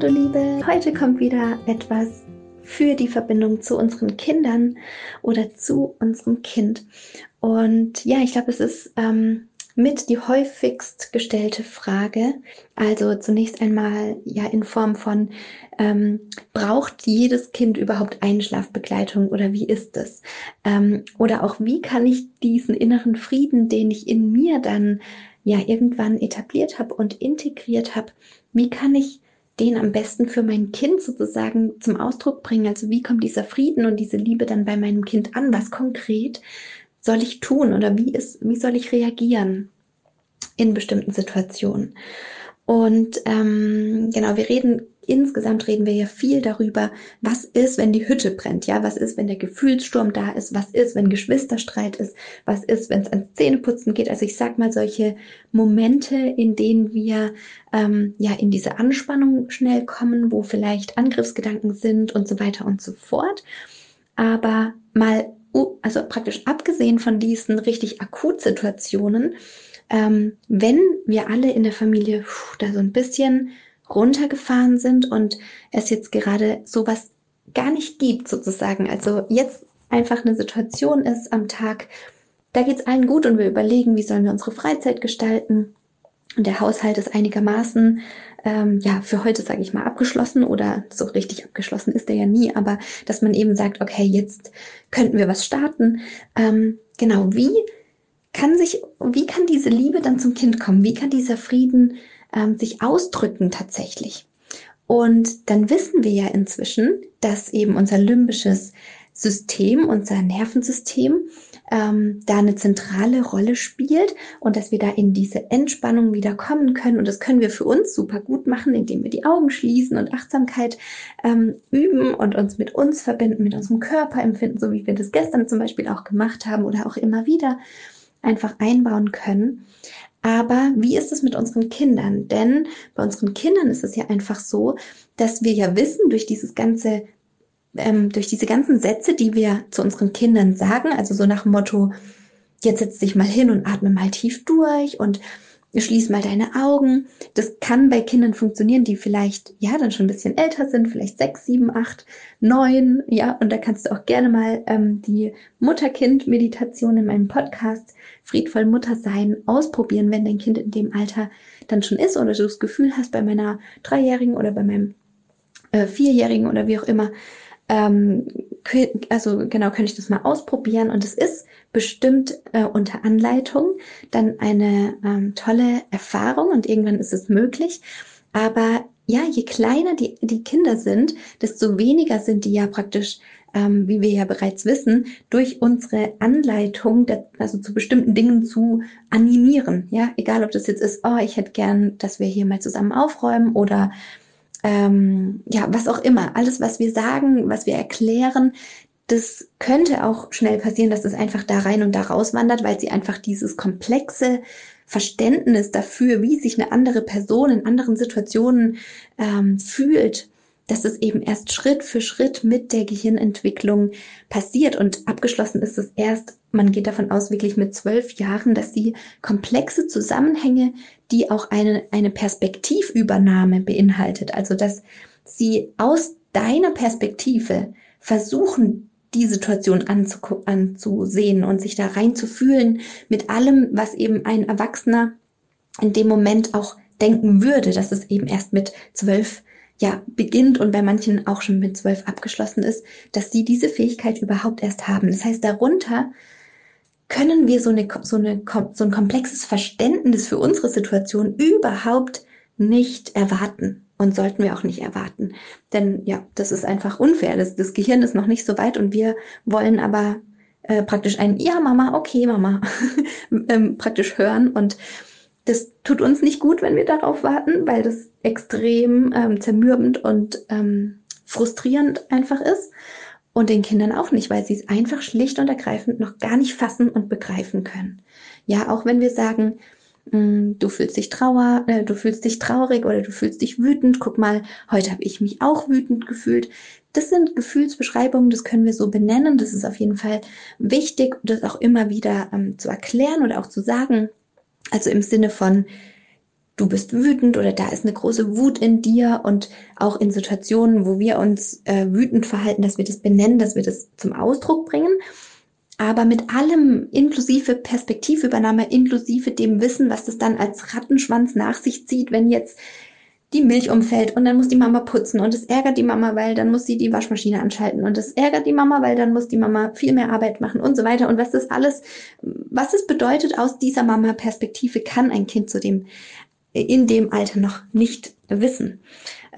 Du Liebe! Heute kommt wieder etwas für die Verbindung zu unseren Kindern oder zu unserem Kind. Und ja, ich glaube, es ist ähm, mit die häufigst gestellte Frage. Also zunächst einmal ja in Form von, ähm, braucht jedes Kind überhaupt Einschlafbegleitung oder wie ist es? Ähm, oder auch, wie kann ich diesen inneren Frieden, den ich in mir dann ja irgendwann etabliert habe und integriert habe, wie kann ich den am besten für mein Kind sozusagen zum Ausdruck bringen? Also wie kommt dieser Frieden und diese Liebe dann bei meinem Kind an? Was konkret soll ich tun oder wie ist, wie soll ich reagieren in bestimmten Situationen? Und ähm, genau, wir reden insgesamt reden wir ja viel darüber, was ist, wenn die Hütte brennt, ja, was ist, wenn der Gefühlssturm da ist, was ist, wenn Geschwisterstreit ist, was ist, wenn es ans Zähneputzen geht. Also ich sag mal solche Momente, in denen wir ähm, ja in diese Anspannung schnell kommen, wo vielleicht Angriffsgedanken sind und so weiter und so fort. Aber mal also praktisch abgesehen von diesen richtig Akutsituationen, ähm, wenn wir alle in der Familie pff, da so ein bisschen runtergefahren sind und es jetzt gerade sowas gar nicht gibt sozusagen, also jetzt einfach eine Situation ist am Tag, da geht es allen gut und wir überlegen, wie sollen wir unsere Freizeit gestalten. Und der Haushalt ist einigermaßen, ähm, ja, für heute sage ich mal abgeschlossen oder so richtig abgeschlossen ist er ja nie, aber dass man eben sagt, okay, jetzt könnten wir was starten. Ähm, genau, wie kann sich, wie kann diese Liebe dann zum Kind kommen? Wie kann dieser Frieden ähm, sich ausdrücken tatsächlich? Und dann wissen wir ja inzwischen, dass eben unser limbisches System, unser Nervensystem, ähm, da eine zentrale Rolle spielt und dass wir da in diese Entspannung wieder kommen können. Und das können wir für uns super gut machen, indem wir die Augen schließen und Achtsamkeit ähm, üben und uns mit uns verbinden, mit unserem Körper empfinden, so wie wir das gestern zum Beispiel auch gemacht haben oder auch immer wieder einfach einbauen können. Aber wie ist es mit unseren Kindern? Denn bei unseren Kindern ist es ja einfach so, dass wir ja wissen, durch dieses ganze ähm, durch diese ganzen Sätze, die wir zu unseren Kindern sagen, also so nach dem Motto, jetzt setz dich mal hin und atme mal tief durch und schließ mal deine Augen. Das kann bei Kindern funktionieren, die vielleicht, ja, dann schon ein bisschen älter sind, vielleicht sechs, sieben, acht, neun, ja, und da kannst du auch gerne mal ähm, die Mutter-Kind-Meditation in meinem Podcast Friedvoll Mutter sein ausprobieren, wenn dein Kind in dem Alter dann schon ist oder du das Gefühl hast, bei meiner Dreijährigen oder bei meinem äh, Vierjährigen oder wie auch immer, ähm, also genau, könnte ich das mal ausprobieren und es ist bestimmt äh, unter Anleitung dann eine ähm, tolle Erfahrung und irgendwann ist es möglich. Aber ja, je kleiner die, die Kinder sind, desto weniger sind die ja praktisch, ähm, wie wir ja bereits wissen, durch unsere Anleitung, der, also zu bestimmten Dingen zu animieren. Ja, egal ob das jetzt ist, oh, ich hätte gern, dass wir hier mal zusammen aufräumen oder ähm, ja, was auch immer, alles, was wir sagen, was wir erklären, das könnte auch schnell passieren, dass es einfach da rein und da raus wandert, weil sie einfach dieses komplexe Verständnis dafür, wie sich eine andere Person in anderen Situationen ähm, fühlt, dass es eben erst Schritt für Schritt mit der Gehirnentwicklung passiert. Und abgeschlossen ist es erst, man geht davon aus, wirklich mit zwölf Jahren, dass sie komplexe Zusammenhänge, die auch eine, eine Perspektivübernahme beinhaltet, also dass sie aus deiner Perspektive versuchen, die Situation anzusehen und sich da reinzufühlen mit allem, was eben ein Erwachsener in dem Moment auch denken würde, dass es eben erst mit zwölf ja beginnt und bei manchen auch schon mit zwölf abgeschlossen ist, dass sie diese Fähigkeit überhaupt erst haben. Das heißt, darunter können wir so, eine, so, eine, so ein komplexes Verständnis für unsere Situation überhaupt nicht erwarten und sollten wir auch nicht erwarten. Denn ja, das ist einfach unfair. Das, das Gehirn ist noch nicht so weit und wir wollen aber äh, praktisch ein Ja, Mama, okay, Mama ähm, praktisch hören. Und das tut uns nicht gut, wenn wir darauf warten, weil das extrem ähm, zermürbend und ähm, frustrierend einfach ist. Und den Kindern auch nicht, weil sie es einfach schlicht und ergreifend noch gar nicht fassen und begreifen können. Ja, auch wenn wir sagen, du fühlst dich trauer, äh, du fühlst dich traurig oder du fühlst dich wütend. Guck mal, heute habe ich mich auch wütend gefühlt. Das sind Gefühlsbeschreibungen, das können wir so benennen. Das ist auf jeden Fall wichtig, das auch immer wieder ähm, zu erklären oder auch zu sagen. Also im Sinne von, du bist wütend oder da ist eine große Wut in dir und auch in Situationen, wo wir uns äh, wütend verhalten, dass wir das benennen, dass wir das zum Ausdruck bringen aber mit allem inklusive Perspektivübernahme, inklusive dem Wissen, was das dann als Rattenschwanz nach sich zieht, wenn jetzt die Milch umfällt und dann muss die Mama putzen und es ärgert die Mama, weil dann muss sie die Waschmaschine anschalten und es ärgert die Mama, weil dann muss die Mama viel mehr Arbeit machen und so weiter. Und was das alles, was es bedeutet aus dieser Mama-Perspektive, kann ein Kind zu dem, in dem Alter noch nicht wissen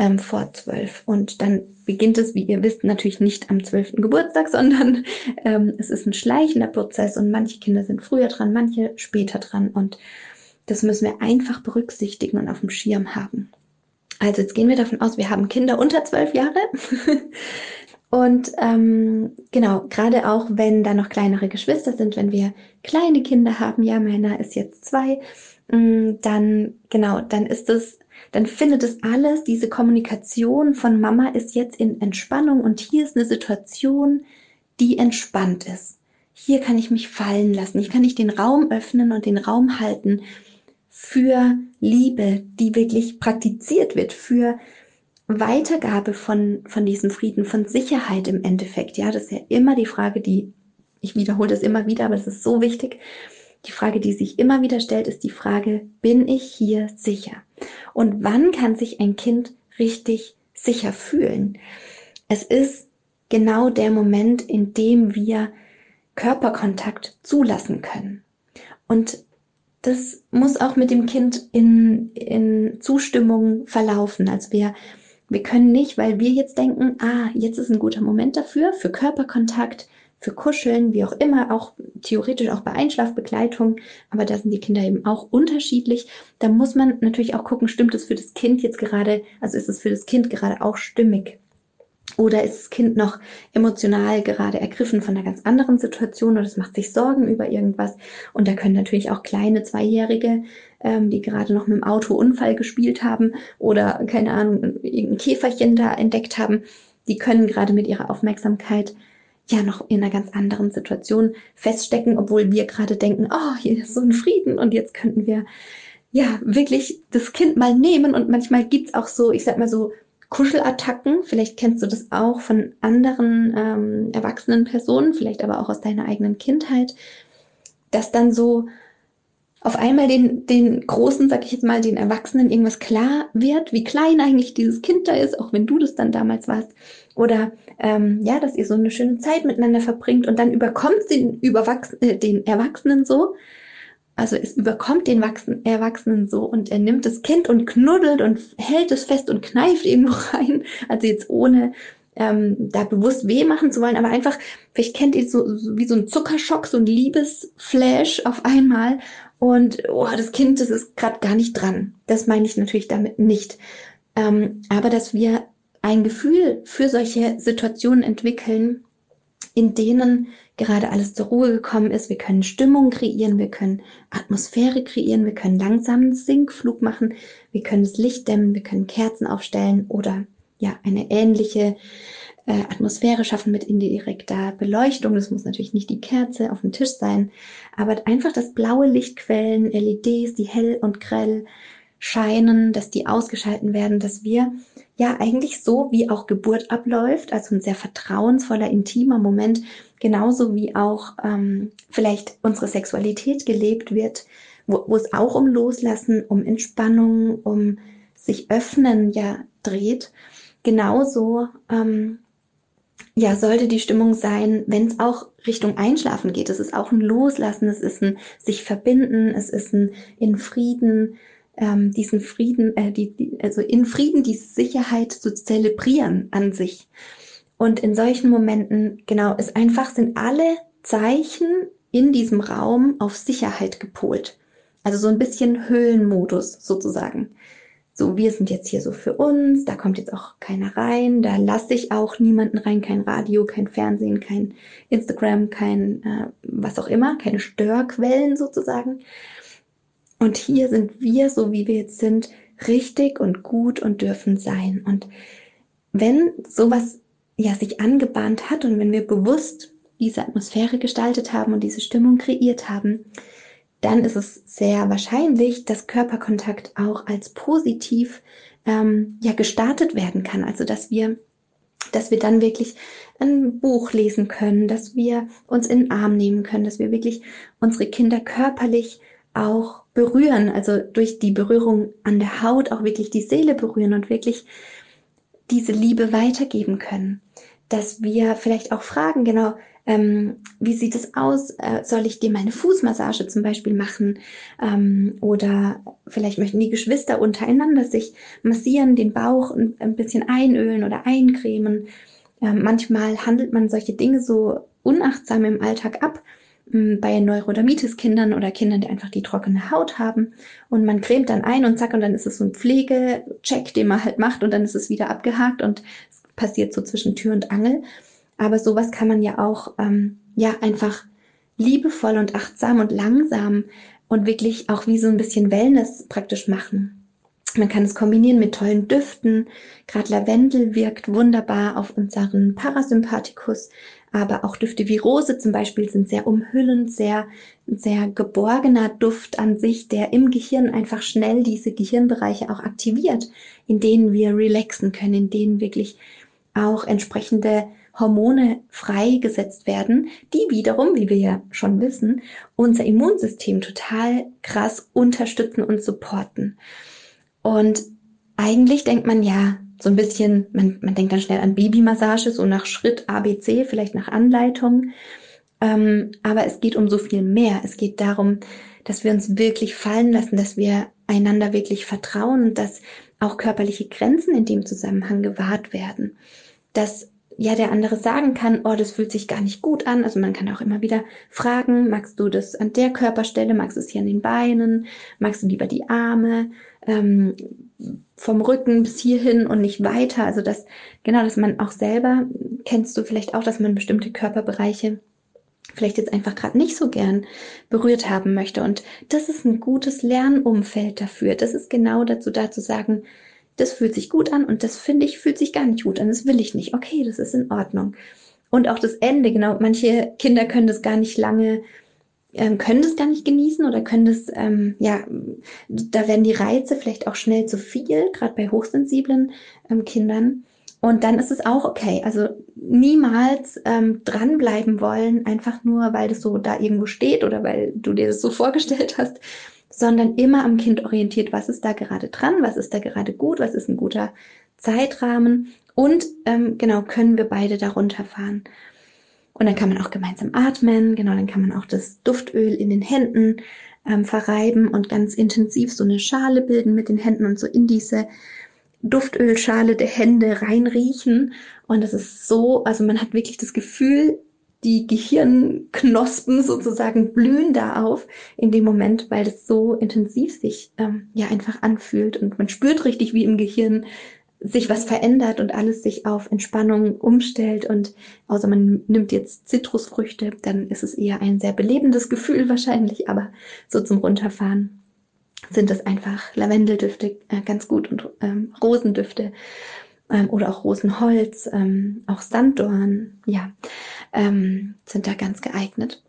ähm, vor zwölf. Und dann beginnt es, wie ihr wisst, natürlich nicht am zwölften Geburtstag, sondern ähm, es ist ein schleichender Prozess und manche Kinder sind früher dran, manche später dran. Und das müssen wir einfach berücksichtigen und auf dem Schirm haben. Also jetzt gehen wir davon aus, wir haben Kinder unter zwölf Jahre. Und ähm, genau, gerade auch wenn da noch kleinere Geschwister sind, wenn wir kleine Kinder haben, ja, meiner ist jetzt zwei, mm, dann genau, dann ist es dann findet es alles, diese Kommunikation von Mama ist jetzt in Entspannung und hier ist eine Situation, die entspannt ist. Hier kann ich mich fallen lassen. Ich kann nicht den Raum öffnen und den Raum halten für Liebe, die wirklich praktiziert wird, für Weitergabe von, von diesem Frieden, von Sicherheit im Endeffekt. Ja, das ist ja immer die Frage, die, ich wiederhole das immer wieder, aber es ist so wichtig. Die Frage, die sich immer wieder stellt, ist die Frage, bin ich hier sicher? Und wann kann sich ein Kind richtig sicher fühlen? Es ist genau der Moment, in dem wir Körperkontakt zulassen können. Und das muss auch mit dem Kind in, in Zustimmung verlaufen. Also wir, wir können nicht, weil wir jetzt denken, ah, jetzt ist ein guter Moment dafür, für Körperkontakt, für Kuscheln, wie auch immer, auch theoretisch auch bei Einschlafbegleitung, aber da sind die Kinder eben auch unterschiedlich. Da muss man natürlich auch gucken, stimmt es für das Kind jetzt gerade, also ist es für das Kind gerade auch stimmig? Oder ist das Kind noch emotional gerade ergriffen von einer ganz anderen Situation oder es macht sich Sorgen über irgendwas? Und da können natürlich auch kleine Zweijährige, ähm, die gerade noch mit dem Autounfall gespielt haben oder keine Ahnung, irgendein Käferchen da entdeckt haben, die können gerade mit ihrer Aufmerksamkeit ja noch in einer ganz anderen Situation feststecken, obwohl wir gerade denken, oh, hier ist so ein Frieden und jetzt könnten wir ja wirklich das Kind mal nehmen und manchmal gibt's auch so, ich sag mal so, Kuschelattacken. Vielleicht kennst du das auch von anderen ähm, erwachsenen Personen, vielleicht aber auch aus deiner eigenen Kindheit, dass dann so auf einmal den, den Großen, sag ich jetzt mal, den Erwachsenen irgendwas klar wird, wie klein eigentlich dieses Kind da ist, auch wenn du das dann damals warst. Oder ähm, ja, dass ihr so eine schöne Zeit miteinander verbringt und dann überkommt den, Überwachs äh, den Erwachsenen so. Also es überkommt den Wachsen Erwachsenen so und er nimmt das Kind und knuddelt und hält es fest und kneift irgendwo rein. Also jetzt ohne ähm, da bewusst weh machen zu wollen, aber einfach, vielleicht kennt ihr so, so wie so ein Zuckerschock, so ein Liebesflash auf einmal und oh, das Kind, das ist gerade gar nicht dran. Das meine ich natürlich damit nicht. Ähm, aber dass wir ein Gefühl für solche Situationen entwickeln, in denen gerade alles zur Ruhe gekommen ist. Wir können Stimmung kreieren, wir können Atmosphäre kreieren, wir können langsamen Sinkflug machen, wir können das Licht dämmen, wir können Kerzen aufstellen oder ja, eine ähnliche äh, Atmosphäre schaffen mit indirekter Beleuchtung. Das muss natürlich nicht die Kerze auf dem Tisch sein, aber einfach das blaue Lichtquellen, LEDs, die hell und grell scheinen, dass die ausgeschalten werden, dass wir ja eigentlich so wie auch Geburt abläuft, also ein sehr vertrauensvoller, intimer Moment, genauso wie auch ähm, vielleicht unsere Sexualität gelebt wird, wo, wo es auch um Loslassen, um Entspannung, um sich öffnen ja dreht. Genauso ähm, ja, sollte die Stimmung sein, wenn es auch Richtung Einschlafen geht. Es ist auch ein Loslassen, es ist ein sich verbinden, es ist ein in Frieden, ähm, diesen Frieden, äh, die, die, also in Frieden diese Sicherheit zu zelebrieren an sich. Und in solchen Momenten, genau, ist einfach, sind alle Zeichen in diesem Raum auf Sicherheit gepolt. Also so ein bisschen Höhlenmodus sozusagen. So, wir sind jetzt hier so für uns, da kommt jetzt auch keiner rein, da lasse ich auch niemanden rein, kein Radio, kein Fernsehen, kein Instagram, kein äh, was auch immer, keine Störquellen sozusagen. Und hier sind wir, so wie wir jetzt sind, richtig und gut und dürfen sein. Und wenn sowas ja sich angebahnt hat und wenn wir bewusst diese Atmosphäre gestaltet haben und diese Stimmung kreiert haben, dann ist es sehr wahrscheinlich, dass Körperkontakt auch als positiv ähm, ja gestartet werden kann. Also dass wir, dass wir dann wirklich ein Buch lesen können, dass wir uns in den Arm nehmen können, dass wir wirklich unsere Kinder körperlich auch berühren, also durch die Berührung an der Haut auch wirklich die Seele berühren und wirklich diese Liebe weitergeben können. Dass wir vielleicht auch fragen, genau, ähm, wie sieht es aus? Äh, soll ich dir meine Fußmassage zum Beispiel machen? Ähm, oder vielleicht möchten die Geschwister untereinander sich massieren, den Bauch ein, ein bisschen einölen oder eincremen. Ähm, manchmal handelt man solche Dinge so unachtsam im Alltag ab hm, bei Neurodermitis-Kindern oder Kindern, die einfach die trockene Haut haben. Und man cremt dann ein und zack, und dann ist es so ein Pflegecheck, den man halt macht und dann ist es wieder abgehakt und es passiert so zwischen Tür und Angel. Aber sowas kann man ja auch, ähm, ja, einfach liebevoll und achtsam und langsam und wirklich auch wie so ein bisschen Wellness praktisch machen. Man kann es kombinieren mit tollen Düften. Gerade Lavendel wirkt wunderbar auf unseren Parasympathikus, aber auch Düfte wie Rose zum Beispiel sind sehr umhüllend, sehr, sehr geborgener Duft an sich, der im Gehirn einfach schnell diese Gehirnbereiche auch aktiviert, in denen wir relaxen können, in denen wirklich auch entsprechende Hormone freigesetzt werden, die wiederum, wie wir ja schon wissen, unser Immunsystem total krass unterstützen und supporten. Und eigentlich denkt man ja so ein bisschen, man, man denkt dann schnell an Babymassage, so nach Schritt ABC, vielleicht nach Anleitung. Ähm, aber es geht um so viel mehr. Es geht darum, dass wir uns wirklich fallen lassen, dass wir einander wirklich vertrauen und dass auch körperliche Grenzen in dem Zusammenhang gewahrt werden. Dass ja der andere sagen kann, oh, das fühlt sich gar nicht gut an. Also man kann auch immer wieder fragen, magst du das an der Körperstelle, magst du es hier an den Beinen, magst du lieber die Arme, ähm, vom Rücken bis hierhin und nicht weiter. Also das, genau, dass man auch selber, kennst du vielleicht auch, dass man bestimmte Körperbereiche vielleicht jetzt einfach gerade nicht so gern berührt haben möchte. Und das ist ein gutes Lernumfeld dafür. Das ist genau dazu da zu sagen, das fühlt sich gut an und das finde ich fühlt sich gar nicht gut an, das will ich nicht. Okay, das ist in Ordnung. Und auch das Ende, genau, manche Kinder können das gar nicht lange, ähm, können das gar nicht genießen oder können das, ähm, ja, da werden die Reize vielleicht auch schnell zu viel, gerade bei hochsensiblen ähm, Kindern. Und dann ist es auch okay. Also niemals ähm, dranbleiben wollen, einfach nur, weil das so da irgendwo steht oder weil du dir das so vorgestellt hast, sondern immer am Kind orientiert, was ist da gerade dran, was ist da gerade gut, was ist ein guter Zeitrahmen und ähm, genau können wir beide darunter fahren. Und dann kann man auch gemeinsam atmen, genau, dann kann man auch das Duftöl in den Händen ähm, verreiben und ganz intensiv so eine Schale bilden mit den Händen und so in diese Duftölschale der Hände reinriechen. Und das ist so, also man hat wirklich das Gefühl, die Gehirnknospen sozusagen blühen da auf in dem Moment, weil es so intensiv sich ähm, ja einfach anfühlt. Und man spürt richtig, wie im Gehirn sich was verändert und alles sich auf Entspannung umstellt. Und außer man nimmt jetzt Zitrusfrüchte, dann ist es eher ein sehr belebendes Gefühl wahrscheinlich, aber so zum Runterfahren sind es einfach Lavendeldüfte äh, ganz gut und ähm, Rosendüfte ähm, oder auch Rosenholz, ähm, auch Sanddorn, ja, ähm, sind da ganz geeignet.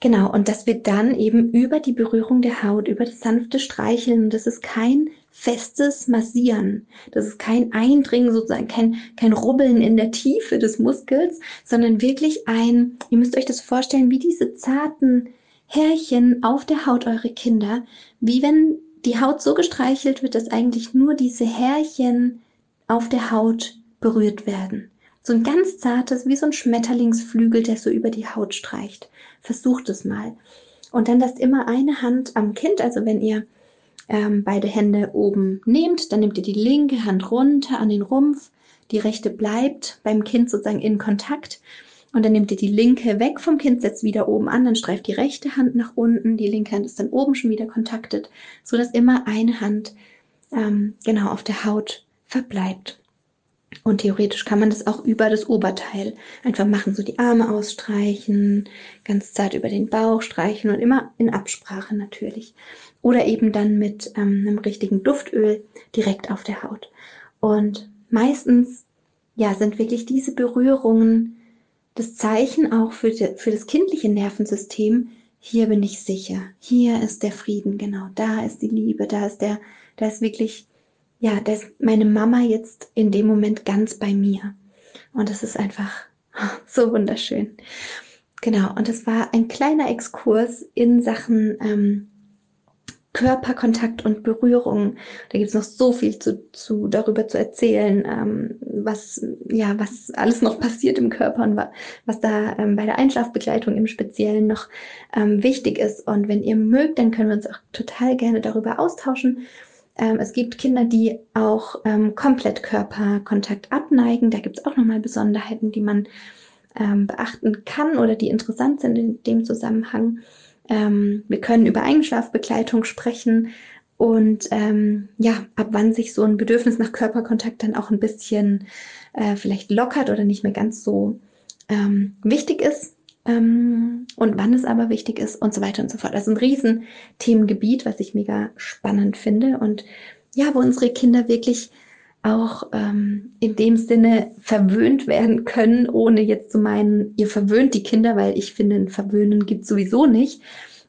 Genau, und das wird dann eben über die Berührung der Haut, über das sanfte Streicheln, das ist kein festes Massieren, das ist kein Eindringen sozusagen, kein, kein Rubbeln in der Tiefe des Muskels, sondern wirklich ein, ihr müsst euch das vorstellen, wie diese zarten Härchen auf der Haut eurer Kinder, wie wenn die Haut so gestreichelt wird, dass eigentlich nur diese Härchen auf der Haut berührt werden. So ein ganz zartes, wie so ein Schmetterlingsflügel, der so über die Haut streicht. Versucht es mal. Und dann lasst immer eine Hand am Kind, also wenn ihr ähm, beide Hände oben nehmt, dann nehmt ihr die linke Hand runter an den Rumpf, die rechte bleibt beim Kind sozusagen in Kontakt Und dann nehmt ihr die linke weg vom Kind, setzt wieder oben an, dann streift die rechte Hand nach unten, die linke Hand ist dann oben schon wieder kontaktet, so dass immer eine Hand ähm, genau auf der Haut verbleibt. Und theoretisch kann man das auch über das Oberteil einfach machen, so die Arme ausstreichen, ganz zart über den Bauch streichen und immer in Absprache natürlich. Oder eben dann mit ähm, einem richtigen Duftöl direkt auf der Haut. Und meistens, ja, sind wirklich diese Berührungen das Zeichen auch für, die, für das kindliche Nervensystem, hier bin ich sicher, hier ist der Frieden, genau, da ist die Liebe, da ist der, da ist wirklich, ja, da ist meine Mama jetzt in dem Moment ganz bei mir. Und das ist einfach so wunderschön. Genau, und es war ein kleiner Exkurs in Sachen ähm, Körperkontakt und Berührung. Da gibt es noch so viel zu, zu darüber zu erzählen, ähm, was ja was alles noch passiert im Körper und wa was da ähm, bei der Einschlafbegleitung im Speziellen noch ähm, wichtig ist. Und wenn ihr mögt, dann können wir uns auch total gerne darüber austauschen. Ähm, es gibt Kinder, die auch ähm, komplett Körperkontakt abneigen. Da gibt es auch nochmal Besonderheiten, die man ähm, beachten kann oder die interessant sind in dem Zusammenhang. Ähm, wir können über Einschlafbegleitung sprechen und ähm, ja, ab wann sich so ein Bedürfnis nach Körperkontakt dann auch ein bisschen äh, vielleicht lockert oder nicht mehr ganz so ähm, wichtig ist ähm, und wann es aber wichtig ist und so weiter und so fort. Also ein riesen Themengebiet, was ich mega spannend finde und ja, wo unsere Kinder wirklich auch ähm, in dem Sinne verwöhnt werden können, ohne jetzt zu meinen, ihr verwöhnt die Kinder, weil ich finde, ein Verwöhnen gibt sowieso nicht.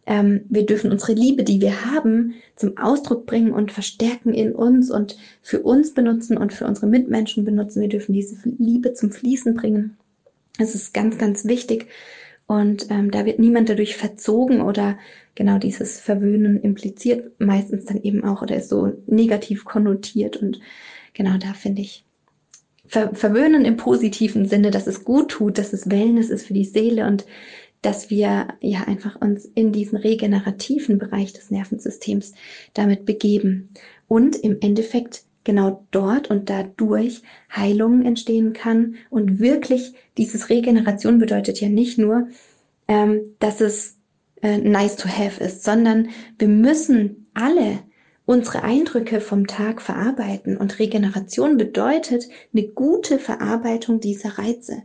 Ähm, wir dürfen unsere Liebe, die wir haben, zum Ausdruck bringen und verstärken in uns und für uns benutzen und für unsere Mitmenschen benutzen. Wir dürfen diese Liebe zum Fließen bringen. Es ist ganz, ganz wichtig. Und ähm, da wird niemand dadurch verzogen oder genau dieses Verwöhnen impliziert meistens dann eben auch oder ist so negativ konnotiert. Und genau da finde ich ver verwöhnen im positiven Sinne, dass es gut tut, dass es Wellness ist für die Seele und dass wir ja einfach uns in diesen regenerativen Bereich des Nervensystems damit begeben und im Endeffekt genau dort und dadurch Heilung entstehen kann und wirklich dieses Regeneration bedeutet ja nicht nur, ähm, dass es äh, nice to have ist, sondern wir müssen alle unsere Eindrücke vom Tag verarbeiten. Und Regeneration bedeutet eine gute Verarbeitung dieser Reize.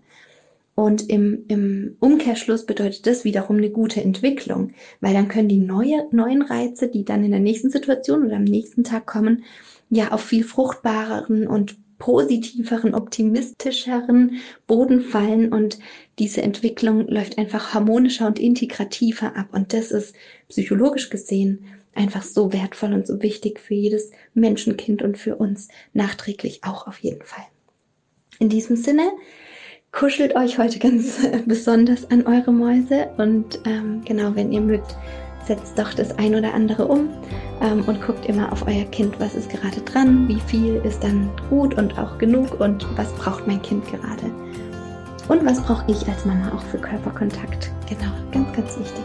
Und im, im Umkehrschluss bedeutet das wiederum eine gute Entwicklung, weil dann können die neue, neuen Reize, die dann in der nächsten Situation oder am nächsten Tag kommen, ja auf viel fruchtbareren und positiveren, optimistischeren Boden fallen und diese Entwicklung läuft einfach harmonischer und integrativer ab. Und das ist psychologisch gesehen einfach so wertvoll und so wichtig für jedes Menschenkind und für uns nachträglich auch auf jeden Fall. In diesem Sinne, kuschelt euch heute ganz besonders an eure Mäuse und ähm, genau, wenn ihr mögt, setzt doch das ein oder andere um ähm, und guckt immer auf euer Kind, was ist gerade dran, wie viel ist dann gut und auch genug und was braucht mein Kind gerade. Und was brauche ich als Mama auch für Körperkontakt? Genau, ganz, ganz wichtig.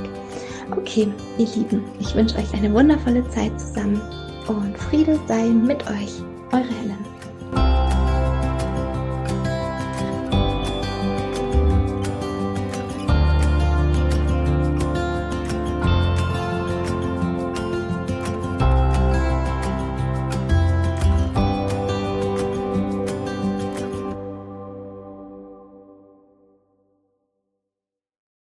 Okay, ihr Lieben, ich wünsche euch eine wundervolle Zeit zusammen und Friede sei mit euch. Eure Helen.